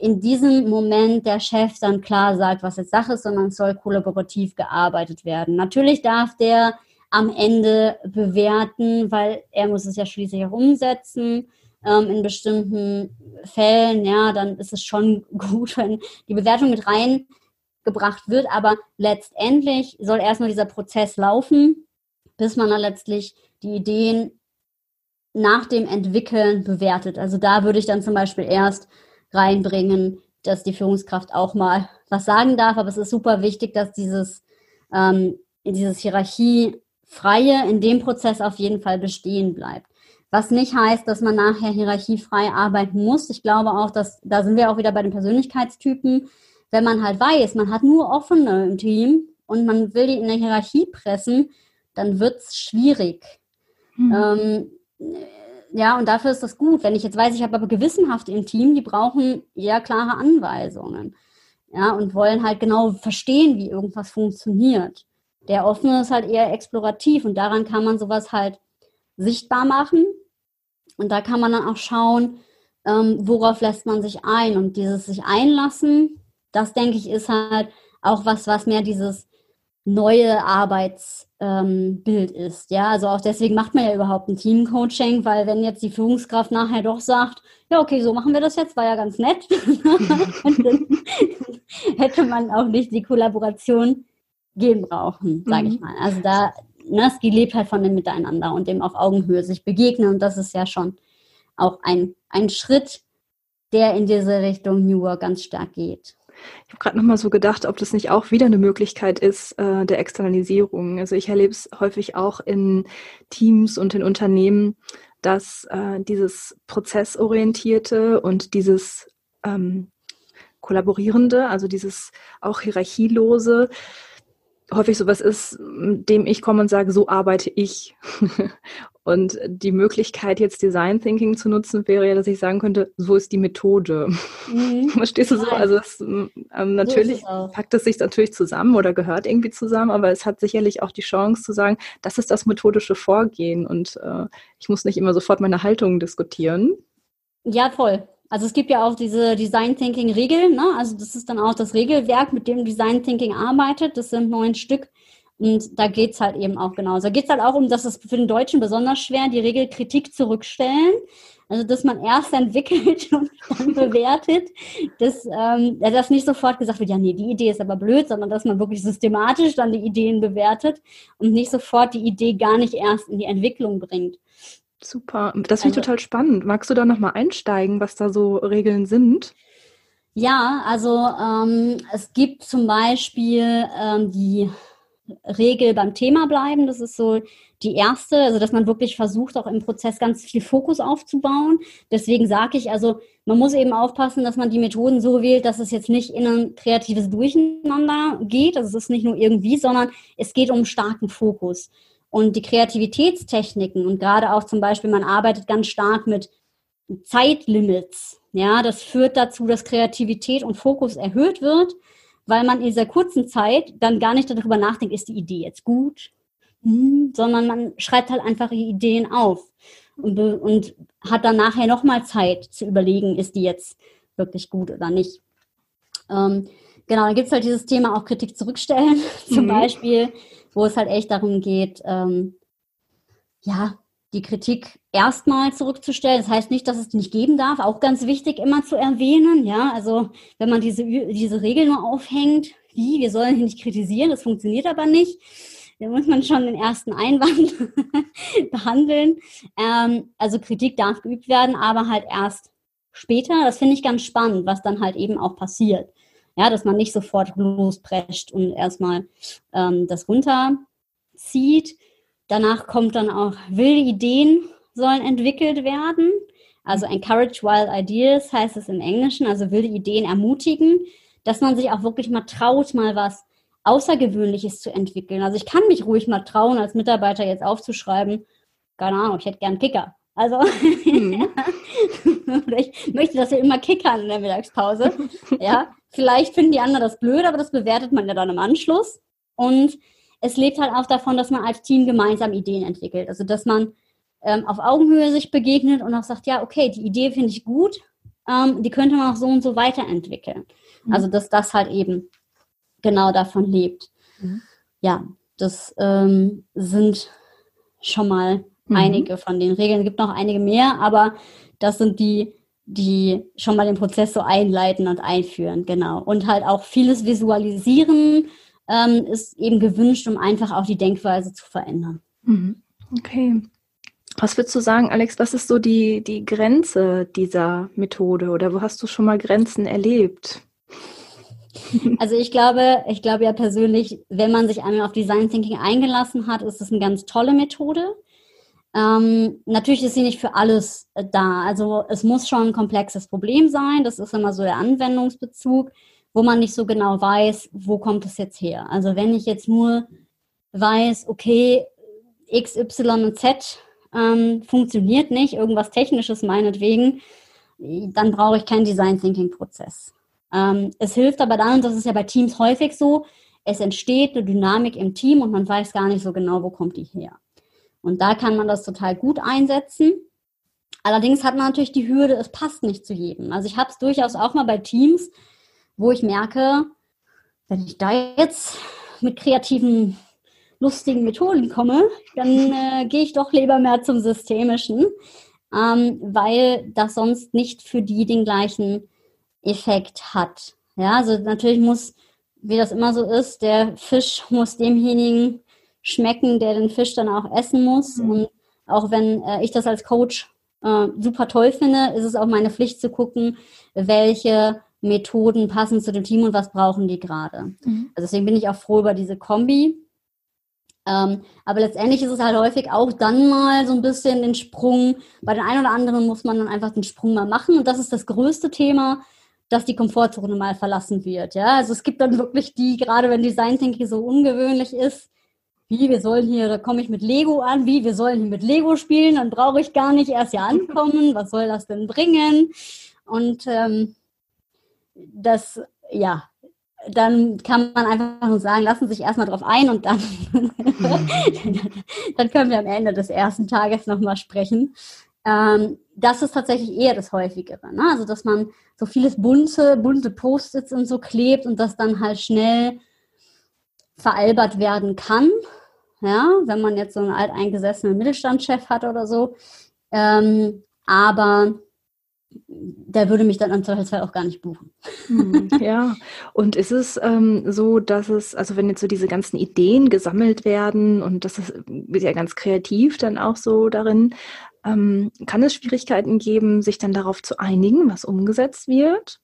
in diesem Moment der Chef dann klar sagt, was jetzt Sache ist, sondern es soll kollaborativ gearbeitet werden. Natürlich darf der am Ende bewerten, weil er muss es ja schließlich auch umsetzen. Ähm, in bestimmten Fällen, ja, dann ist es schon gut, wenn die Bewertung mit reingebracht wird. Aber letztendlich soll erstmal dieser Prozess laufen, bis man dann letztlich die Ideen nach dem Entwickeln bewertet. Also da würde ich dann zum Beispiel erst reinbringen, dass die Führungskraft auch mal was sagen darf. Aber es ist super wichtig, dass dieses, ähm, dieses Hierarchiefreie in dem Prozess auf jeden Fall bestehen bleibt. Was nicht heißt, dass man nachher hierarchiefrei arbeiten muss. Ich glaube auch, dass da sind wir auch wieder bei den Persönlichkeitstypen. Wenn man halt weiß, man hat nur offene im Team und man will die in der Hierarchie pressen, dann wird es schwierig. Hm. Ähm, ja, und dafür ist das gut. Wenn ich jetzt weiß, ich habe aber gewissenhaft im Team, die brauchen eher klare Anweisungen. Ja, und wollen halt genau verstehen, wie irgendwas funktioniert. Der offene ist halt eher explorativ und daran kann man sowas halt sichtbar machen. Und da kann man dann auch schauen, ähm, worauf lässt man sich ein. Und dieses sich einlassen, das denke ich, ist halt auch was, was mehr dieses neue Arbeitsbild ähm, ist. Ja, also auch deswegen macht man ja überhaupt ein Teamcoaching, weil wenn jetzt die Führungskraft nachher doch sagt, ja, okay, so machen wir das jetzt, war ja ganz nett, hätte man auch nicht die Kollaboration gehen brauchen, sage ich mhm. mal. Also da, ne, es lebt halt von dem Miteinander und dem auf Augenhöhe sich begegnen und das ist ja schon auch ein, ein Schritt, der in diese Richtung New Work ganz stark geht. Ich habe gerade nochmal so gedacht, ob das nicht auch wieder eine Möglichkeit ist äh, der Externalisierung. Also ich erlebe es häufig auch in Teams und in Unternehmen, dass äh, dieses Prozessorientierte und dieses ähm, Kollaborierende, also dieses auch hierarchielose, häufig sowas ist, dem ich komme und sage, so arbeite ich. und die Möglichkeit, jetzt Design Thinking zu nutzen, wäre ja, dass ich sagen könnte, so ist die Methode. Mhm. Verstehst du so? Also es, ähm, natürlich so packt es sich natürlich zusammen oder gehört irgendwie zusammen, aber es hat sicherlich auch die Chance zu sagen, das ist das methodische Vorgehen und äh, ich muss nicht immer sofort meine Haltung diskutieren. Ja, voll. Also es gibt ja auch diese Design Thinking Regeln, ne? Also das ist dann auch das Regelwerk, mit dem Design Thinking arbeitet. Das sind neun Stück. Und da geht es halt eben auch genauso. Da geht es halt auch um, dass es für den Deutschen besonders schwer, die Regel Kritik zurückstellen. Also, dass man erst entwickelt und dann bewertet, dass, ähm, dass nicht sofort gesagt wird, ja, nee, die Idee ist aber blöd, sondern dass man wirklich systematisch dann die Ideen bewertet und nicht sofort die Idee gar nicht erst in die Entwicklung bringt. Super, das finde ich also, total spannend. Magst du da nochmal einsteigen, was da so Regeln sind? Ja, also ähm, es gibt zum Beispiel ähm, die Regel beim Thema bleiben. Das ist so die erste, also dass man wirklich versucht, auch im Prozess ganz viel Fokus aufzubauen. Deswegen sage ich, also man muss eben aufpassen, dass man die Methoden so wählt, dass es jetzt nicht in ein kreatives Durcheinander geht. Also es ist nicht nur irgendwie, sondern es geht um starken Fokus. Und die Kreativitätstechniken und gerade auch zum Beispiel, man arbeitet ganz stark mit Zeitlimits. Ja, das führt dazu, dass Kreativität und Fokus erhöht wird, weil man in dieser kurzen Zeit dann gar nicht darüber nachdenkt, ist die Idee jetzt gut, hm, sondern man schreibt halt einfach die Ideen auf und, und hat dann nachher nochmal Zeit zu überlegen, ist die jetzt wirklich gut oder nicht. Ähm, genau, dann gibt es halt dieses Thema auch Kritik zurückstellen, zum mhm. Beispiel wo es halt echt darum geht, ähm, ja, die Kritik erstmal zurückzustellen. Das heißt nicht, dass es nicht geben darf. Auch ganz wichtig immer zu erwähnen. Ja, also wenn man diese, diese Regel nur aufhängt, wie, wir sollen hier nicht kritisieren, das funktioniert aber nicht. Da muss man schon den ersten Einwand behandeln. Ähm, also Kritik darf geübt werden, aber halt erst später. Das finde ich ganz spannend, was dann halt eben auch passiert. Ja, dass man nicht sofort losprescht und erstmal ähm, das runterzieht. Danach kommt dann auch wilde Ideen sollen entwickelt werden. Also encourage wild ideas heißt es im Englischen, also wilde Ideen ermutigen, dass man sich auch wirklich mal traut, mal was Außergewöhnliches zu entwickeln. Also ich kann mich ruhig mal trauen, als Mitarbeiter jetzt aufzuschreiben, keine Ahnung, ich hätte gern Kicker. Also mhm. ich möchte, dass wir immer kickern in der Mittagspause. ja, vielleicht finden die anderen das blöd, aber das bewertet man ja dann im Anschluss. Und es lebt halt auch davon, dass man als Team gemeinsam Ideen entwickelt. Also dass man ähm, auf Augenhöhe sich begegnet und auch sagt, ja, okay, die Idee finde ich gut, ähm, die könnte man auch so und so weiterentwickeln. Mhm. Also dass das halt eben genau davon lebt. Mhm. Ja, das ähm, sind schon mal mhm. einige von den Regeln. Es gibt noch einige mehr, aber das sind die, die schon mal den Prozess so einleiten und einführen, genau. Und halt auch vieles visualisieren ähm, ist eben gewünscht, um einfach auch die Denkweise zu verändern. Mhm. Okay. Was würdest du sagen, Alex, was ist so die, die Grenze dieser Methode oder wo hast du schon mal Grenzen erlebt? Also ich glaube, ich glaube ja persönlich, wenn man sich einmal auf Design Thinking eingelassen hat, ist es eine ganz tolle Methode. Ähm, natürlich ist sie nicht für alles äh, da. Also es muss schon ein komplexes Problem sein. Das ist immer so der Anwendungsbezug, wo man nicht so genau weiß, wo kommt es jetzt her. Also wenn ich jetzt nur weiß, okay, X, Y und Z ähm, funktioniert nicht, irgendwas Technisches meinetwegen, dann brauche ich keinen Design Thinking Prozess. Ähm, es hilft aber dann, und das ist ja bei Teams häufig so, es entsteht eine Dynamik im Team und man weiß gar nicht so genau, wo kommt die her. Und da kann man das total gut einsetzen. Allerdings hat man natürlich die Hürde, es passt nicht zu jedem. Also ich habe es durchaus auch mal bei Teams, wo ich merke, wenn ich da jetzt mit kreativen, lustigen Methoden komme, dann äh, gehe ich doch lieber mehr zum Systemischen, ähm, weil das sonst nicht für die den gleichen Effekt hat. Ja, also natürlich muss, wie das immer so ist, der Fisch muss demjenigen schmecken, der den Fisch dann auch essen muss. Mhm. Und auch wenn äh, ich das als Coach äh, super toll finde, ist es auch meine Pflicht zu gucken, welche Methoden passen zu dem Team und was brauchen die gerade. Mhm. Also deswegen bin ich auch froh über diese Kombi. Ähm, aber letztendlich ist es halt häufig auch dann mal so ein bisschen den Sprung. Bei den einen oder anderen muss man dann einfach den Sprung mal machen. Und das ist das größte Thema, dass die Komfortzone mal verlassen wird. Ja, also es gibt dann wirklich die, gerade wenn Design Thinking so ungewöhnlich ist, wie, wir sollen hier, da komme ich mit Lego an, wie, wir sollen hier mit Lego spielen, dann brauche ich gar nicht erst hier ankommen, was soll das denn bringen? Und ähm, das, ja, dann kann man einfach nur sagen, lassen Sie sich erstmal drauf ein und dann, dann können wir am Ende des ersten Tages nochmal sprechen. Ähm, das ist tatsächlich eher das Häufigere. Ne? Also, dass man so vieles bunte, bunte Post-its und so klebt und das dann halt schnell veralbert werden kann ja, wenn man jetzt so einen alteingesessenen Mittelstandschef hat oder so. Ähm, aber der würde mich dann im Zweifelsfall auch gar nicht buchen. Hm, ja, und ist es ähm, so, dass es, also wenn jetzt so diese ganzen Ideen gesammelt werden und das ist, ja ganz kreativ dann auch so darin, ähm, kann es Schwierigkeiten geben, sich dann darauf zu einigen, was umgesetzt wird?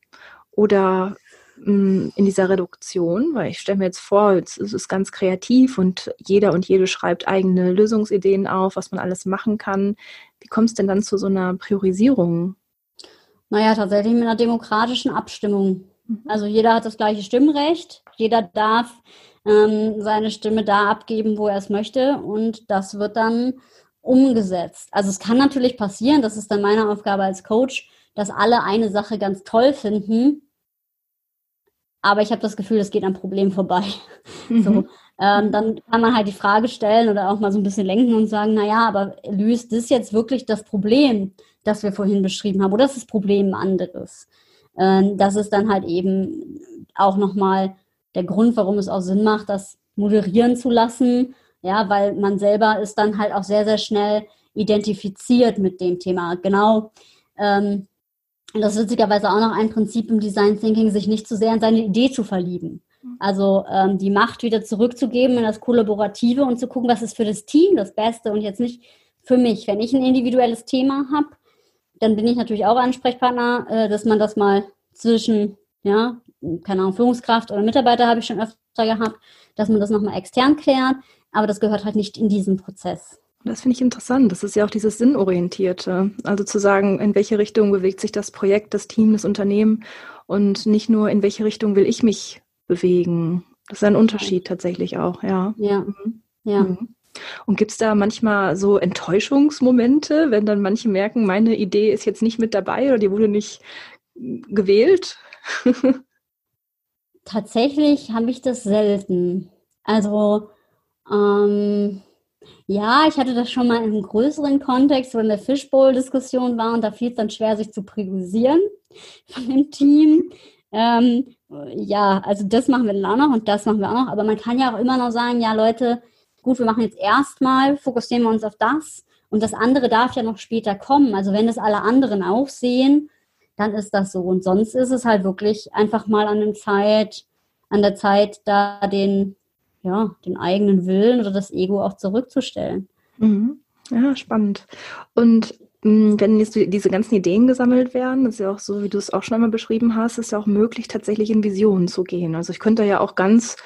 Oder in dieser Reduktion, weil ich stelle mir jetzt vor, es ist ganz kreativ und jeder und jede schreibt eigene Lösungsideen auf, was man alles machen kann. Wie kommt es denn dann zu so einer Priorisierung? Naja, tatsächlich mit einer demokratischen Abstimmung. Mhm. Also jeder hat das gleiche Stimmrecht, jeder darf ähm, seine Stimme da abgeben, wo er es möchte und das wird dann umgesetzt. Also es kann natürlich passieren, das ist dann meine Aufgabe als Coach, dass alle eine Sache ganz toll finden aber ich habe das Gefühl, es geht am Problem vorbei. Mhm. So, ähm, dann kann man halt die Frage stellen oder auch mal so ein bisschen lenken und sagen, naja, aber löst das jetzt wirklich das Problem, das wir vorhin beschrieben haben, oder ist das Problem ein anderes? Ähm, das ist dann halt eben auch nochmal der Grund, warum es auch Sinn macht, das moderieren zu lassen, ja, weil man selber ist dann halt auch sehr, sehr schnell identifiziert mit dem Thema. Genau. Ähm, das ist witzigerweise auch noch ein Prinzip im Design Thinking, sich nicht zu sehr in seine Idee zu verlieben. Mhm. Also ähm, die Macht wieder zurückzugeben in das Kollaborative und zu gucken, was ist für das Team das Beste und jetzt nicht für mich. Wenn ich ein individuelles Thema habe, dann bin ich natürlich auch Ansprechpartner, äh, dass man das mal zwischen, ja, keine Ahnung, Führungskraft oder Mitarbeiter habe ich schon öfter gehabt, dass man das nochmal extern klärt, aber das gehört halt nicht in diesen Prozess. Das finde ich interessant. Das ist ja auch dieses Sinnorientierte. Also zu sagen, in welche Richtung bewegt sich das Projekt, das Team, das Unternehmen und nicht nur, in welche Richtung will ich mich bewegen. Das ist ein Unterschied tatsächlich auch, ja. Ja. Mhm. ja. Mhm. Und gibt es da manchmal so Enttäuschungsmomente, wenn dann manche merken, meine Idee ist jetzt nicht mit dabei oder die wurde nicht gewählt? Tatsächlich habe ich das selten. Also ähm, ja, ich hatte das schon mal einem größeren Kontext, wo in der Fishbowl-Diskussion war und da fiel es dann schwer, sich zu priorisieren von dem Team. Ähm, ja, also das machen wir dann auch noch und das machen wir auch noch. Aber man kann ja auch immer noch sagen, ja Leute, gut, wir machen jetzt erstmal, fokussieren wir uns auf das und das andere darf ja noch später kommen. Also wenn es alle anderen auch sehen, dann ist das so. Und sonst ist es halt wirklich einfach mal an Zeit, an der Zeit, da den, ja, den eigenen Willen oder das Ego auch zurückzustellen. Mhm. Ja, spannend. Und hm, wenn jetzt diese ganzen Ideen gesammelt werden, ist ja auch so, wie du es auch schon einmal beschrieben hast, ist ja auch möglich, tatsächlich in Visionen zu gehen. Also ich könnte ja auch ganz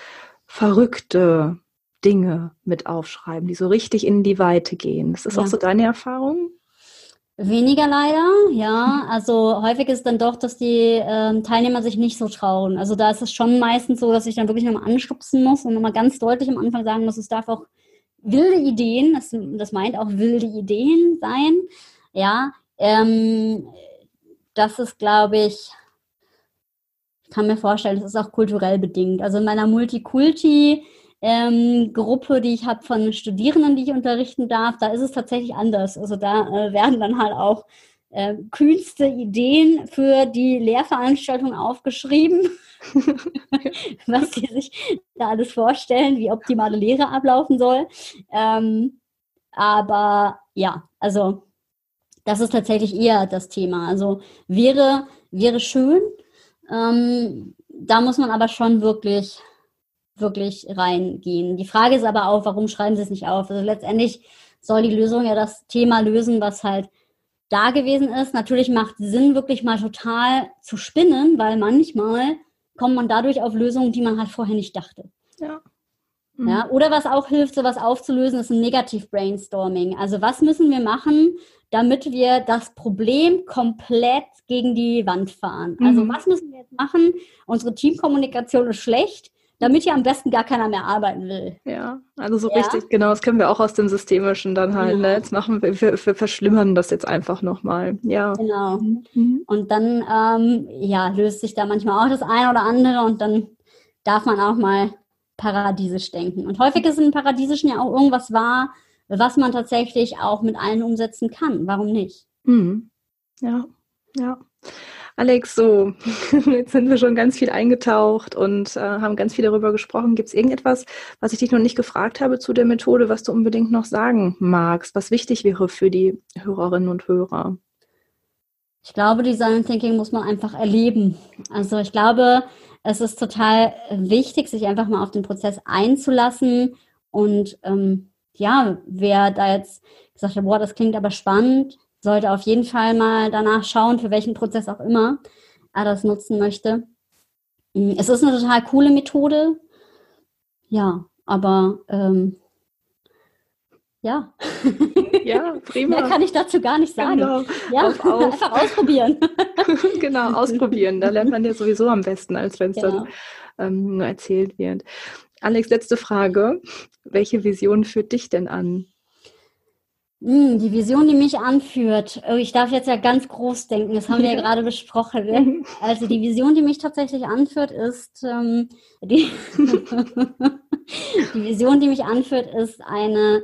verrückte Dinge mit aufschreiben, die so richtig in die Weite gehen. Ist das ja. auch so deine Erfahrung? Weniger leider, ja. Also häufig ist dann doch, dass die ähm, Teilnehmer sich nicht so trauen. Also da ist es schon meistens so, dass ich dann wirklich nochmal anstupsen muss und nochmal ganz deutlich am Anfang sagen muss, es darf auch wilde Ideen, das, das meint auch wilde Ideen sein. Ja, ähm, das ist, glaube ich, ich kann mir vorstellen, das ist auch kulturell bedingt. Also in meiner Multikulti ähm, Gruppe, die ich habe von Studierenden, die ich unterrichten darf, da ist es tatsächlich anders. Also da äh, werden dann halt auch äh, kühnste Ideen für die Lehrveranstaltung aufgeschrieben, was sie sich da alles vorstellen, wie optimale Lehre ablaufen soll. Ähm, aber ja, also das ist tatsächlich eher das Thema. Also wäre, wäre schön. Ähm, da muss man aber schon wirklich wirklich reingehen. Die Frage ist aber auch, warum schreiben sie es nicht auf? Also letztendlich soll die Lösung ja das Thema lösen, was halt da gewesen ist. Natürlich macht Sinn, wirklich mal total zu spinnen, weil manchmal kommt man dadurch auf Lösungen, die man halt vorher nicht dachte. Ja. Mhm. Ja, oder was auch hilft, sowas aufzulösen, ist ein Negativ-Brainstorming. Also was müssen wir machen, damit wir das Problem komplett gegen die Wand fahren? Also mhm. was müssen wir jetzt machen? Unsere Teamkommunikation ist schlecht damit hier am besten gar keiner mehr arbeiten will. Ja, also so ja. richtig, genau, das können wir auch aus dem Systemischen dann halt, ja. ne? Jetzt machen wir, wir, wir verschlimmern das jetzt einfach nochmal. Ja. Genau. Mhm. Und dann, ähm, ja, löst sich da manchmal auch das eine oder andere und dann darf man auch mal paradiesisch denken. Und häufig ist im Paradiesischen ja auch irgendwas wahr, was man tatsächlich auch mit allen umsetzen kann. Warum nicht? Mhm. Ja, ja. Alex, so, jetzt sind wir schon ganz viel eingetaucht und äh, haben ganz viel darüber gesprochen. Gibt es irgendetwas, was ich dich noch nicht gefragt habe zu der Methode, was du unbedingt noch sagen magst, was wichtig wäre für die Hörerinnen und Hörer? Ich glaube, Design Thinking muss man einfach erleben. Also ich glaube, es ist total wichtig, sich einfach mal auf den Prozess einzulassen. Und ähm, ja, wer da jetzt gesagt hat, boah, das klingt aber spannend, sollte auf jeden Fall mal danach schauen, für welchen Prozess auch immer er das nutzen möchte. Mm, es ist eine total coole Methode. Ja, aber ähm, ja. Ja, prima. Mehr kann ich dazu gar nicht sagen. Genau. Ja, auf, auf. einfach ausprobieren. genau, ausprobieren. Da lernt man ja sowieso am besten, als wenn es genau. dann ähm, nur erzählt wird. Alex, letzte Frage. Welche Vision führt dich denn an? Hm, die Vision, die mich anführt, oh, ich darf jetzt ja ganz groß denken, das haben wir ja gerade besprochen. Ne? Also die Vision, die mich tatsächlich anführt, ist ähm, die, die Vision, die mich anführt, ist eine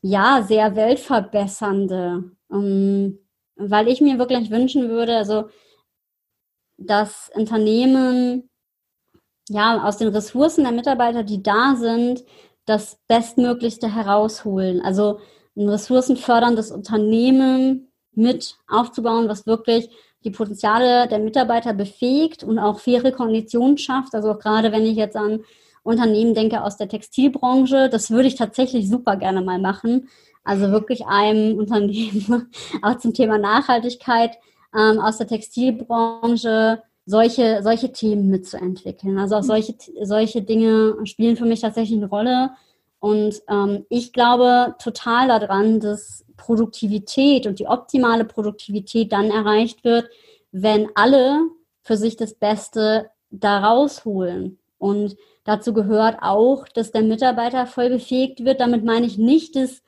ja sehr weltverbessernde, ähm, weil ich mir wirklich wünschen würde, also dass Unternehmen ja aus den Ressourcen der Mitarbeiter, die da sind, das Bestmöglichste herausholen. Also ein ressourcenförderndes Unternehmen mit aufzubauen, was wirklich die Potenziale der Mitarbeiter befähigt und auch faire Konditionen schafft. Also auch gerade wenn ich jetzt an Unternehmen denke aus der Textilbranche, das würde ich tatsächlich super gerne mal machen. Also wirklich einem Unternehmen auch zum Thema Nachhaltigkeit ähm, aus der Textilbranche solche, solche Themen mitzuentwickeln. Also auch solche, solche Dinge spielen für mich tatsächlich eine Rolle. Und ähm, ich glaube total daran, dass Produktivität und die optimale Produktivität dann erreicht wird, wenn alle für sich das Beste da rausholen. Und dazu gehört auch, dass der Mitarbeiter voll befähigt wird. Damit meine ich nicht, dass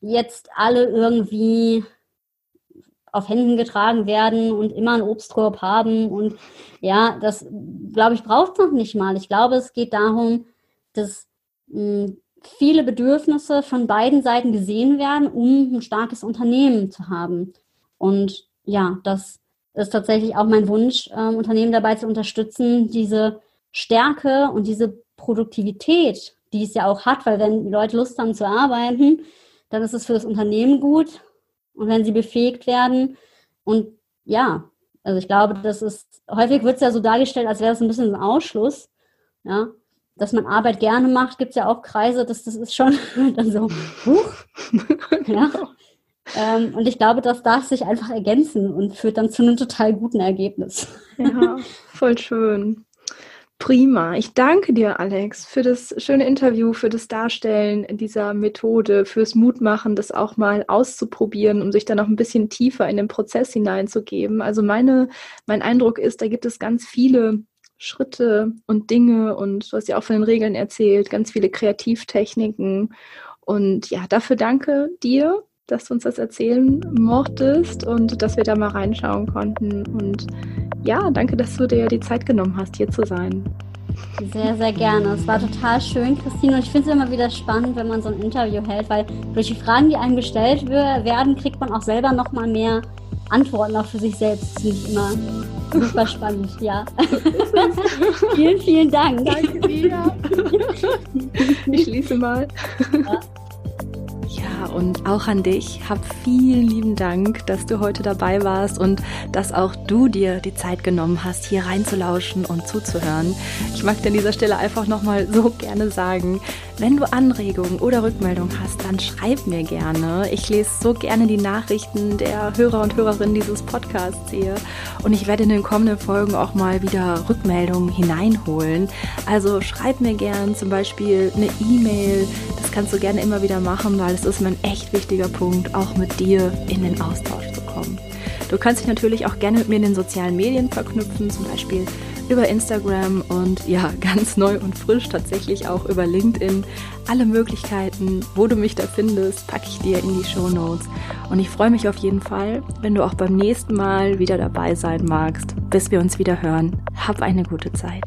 jetzt alle irgendwie auf Händen getragen werden und immer einen Obstkorb haben. Und ja, das, glaube ich, braucht es noch nicht mal. Ich glaube, es geht darum, dass mh, hm, viele Bedürfnisse von beiden Seiten gesehen werden, um ein starkes Unternehmen zu haben. Und ja, das ist tatsächlich auch mein Wunsch, äh, Unternehmen dabei zu unterstützen, diese Stärke und diese Produktivität, die es ja auch hat, weil wenn die Leute Lust haben zu arbeiten, dann ist es für das Unternehmen gut und wenn sie befähigt werden. Und ja, also ich glaube, das ist, häufig wird es ja so dargestellt, als wäre es ein bisschen ein Ausschluss. Ja, dass man Arbeit gerne macht, gibt es ja auch Kreise, dass das ist schon dann so, huch. ja. Ähm, und ich glaube, das darf sich einfach ergänzen und führt dann zu einem total guten Ergebnis. Ja, voll schön. Prima. Ich danke dir, Alex, für das schöne Interview, für das Darstellen dieser Methode, fürs Mutmachen, das auch mal auszuprobieren, um sich dann noch ein bisschen tiefer in den Prozess hineinzugeben. Also meine, mein Eindruck ist, da gibt es ganz viele Schritte und Dinge und du hast ja auch von den Regeln erzählt, ganz viele Kreativtechniken. Und ja, dafür danke dir, dass du uns das erzählen mochtest und dass wir da mal reinschauen konnten. Und ja, danke, dass du dir die Zeit genommen hast, hier zu sein. Sehr, sehr gerne. Es war total schön, Christine. Und ich finde es immer wieder spannend, wenn man so ein Interview hält, weil durch die Fragen, die einem gestellt werden, kriegt man auch selber noch mal mehr Antworten auch für sich selbst. Das finde ich immer super spannend, ja. vielen, vielen Dank. Danke dir. Ich schließe mal. Ja. Ja, und auch an dich. Hab vielen lieben Dank, dass du heute dabei warst und dass auch du dir die Zeit genommen hast, hier reinzulauschen und zuzuhören. Ich mag dir an dieser Stelle einfach nochmal so gerne sagen, wenn du Anregungen oder Rückmeldungen hast, dann schreib mir gerne. Ich lese so gerne die Nachrichten der Hörer und Hörerinnen dieses Podcasts hier und ich werde in den kommenden Folgen auch mal wieder Rückmeldungen hineinholen. Also schreib mir gern zum Beispiel eine E-Mail. Das kannst du gerne immer wieder machen, weil es ist mir ein echt wichtiger Punkt, auch mit dir in den Austausch zu kommen. Du kannst dich natürlich auch gerne mit mir in den sozialen Medien verknüpfen, zum Beispiel über Instagram und ja, ganz neu und frisch tatsächlich auch über LinkedIn. Alle Möglichkeiten, wo du mich da findest, packe ich dir in die Show Notes. Und ich freue mich auf jeden Fall, wenn du auch beim nächsten Mal wieder dabei sein magst. Bis wir uns wieder hören. Hab eine gute Zeit.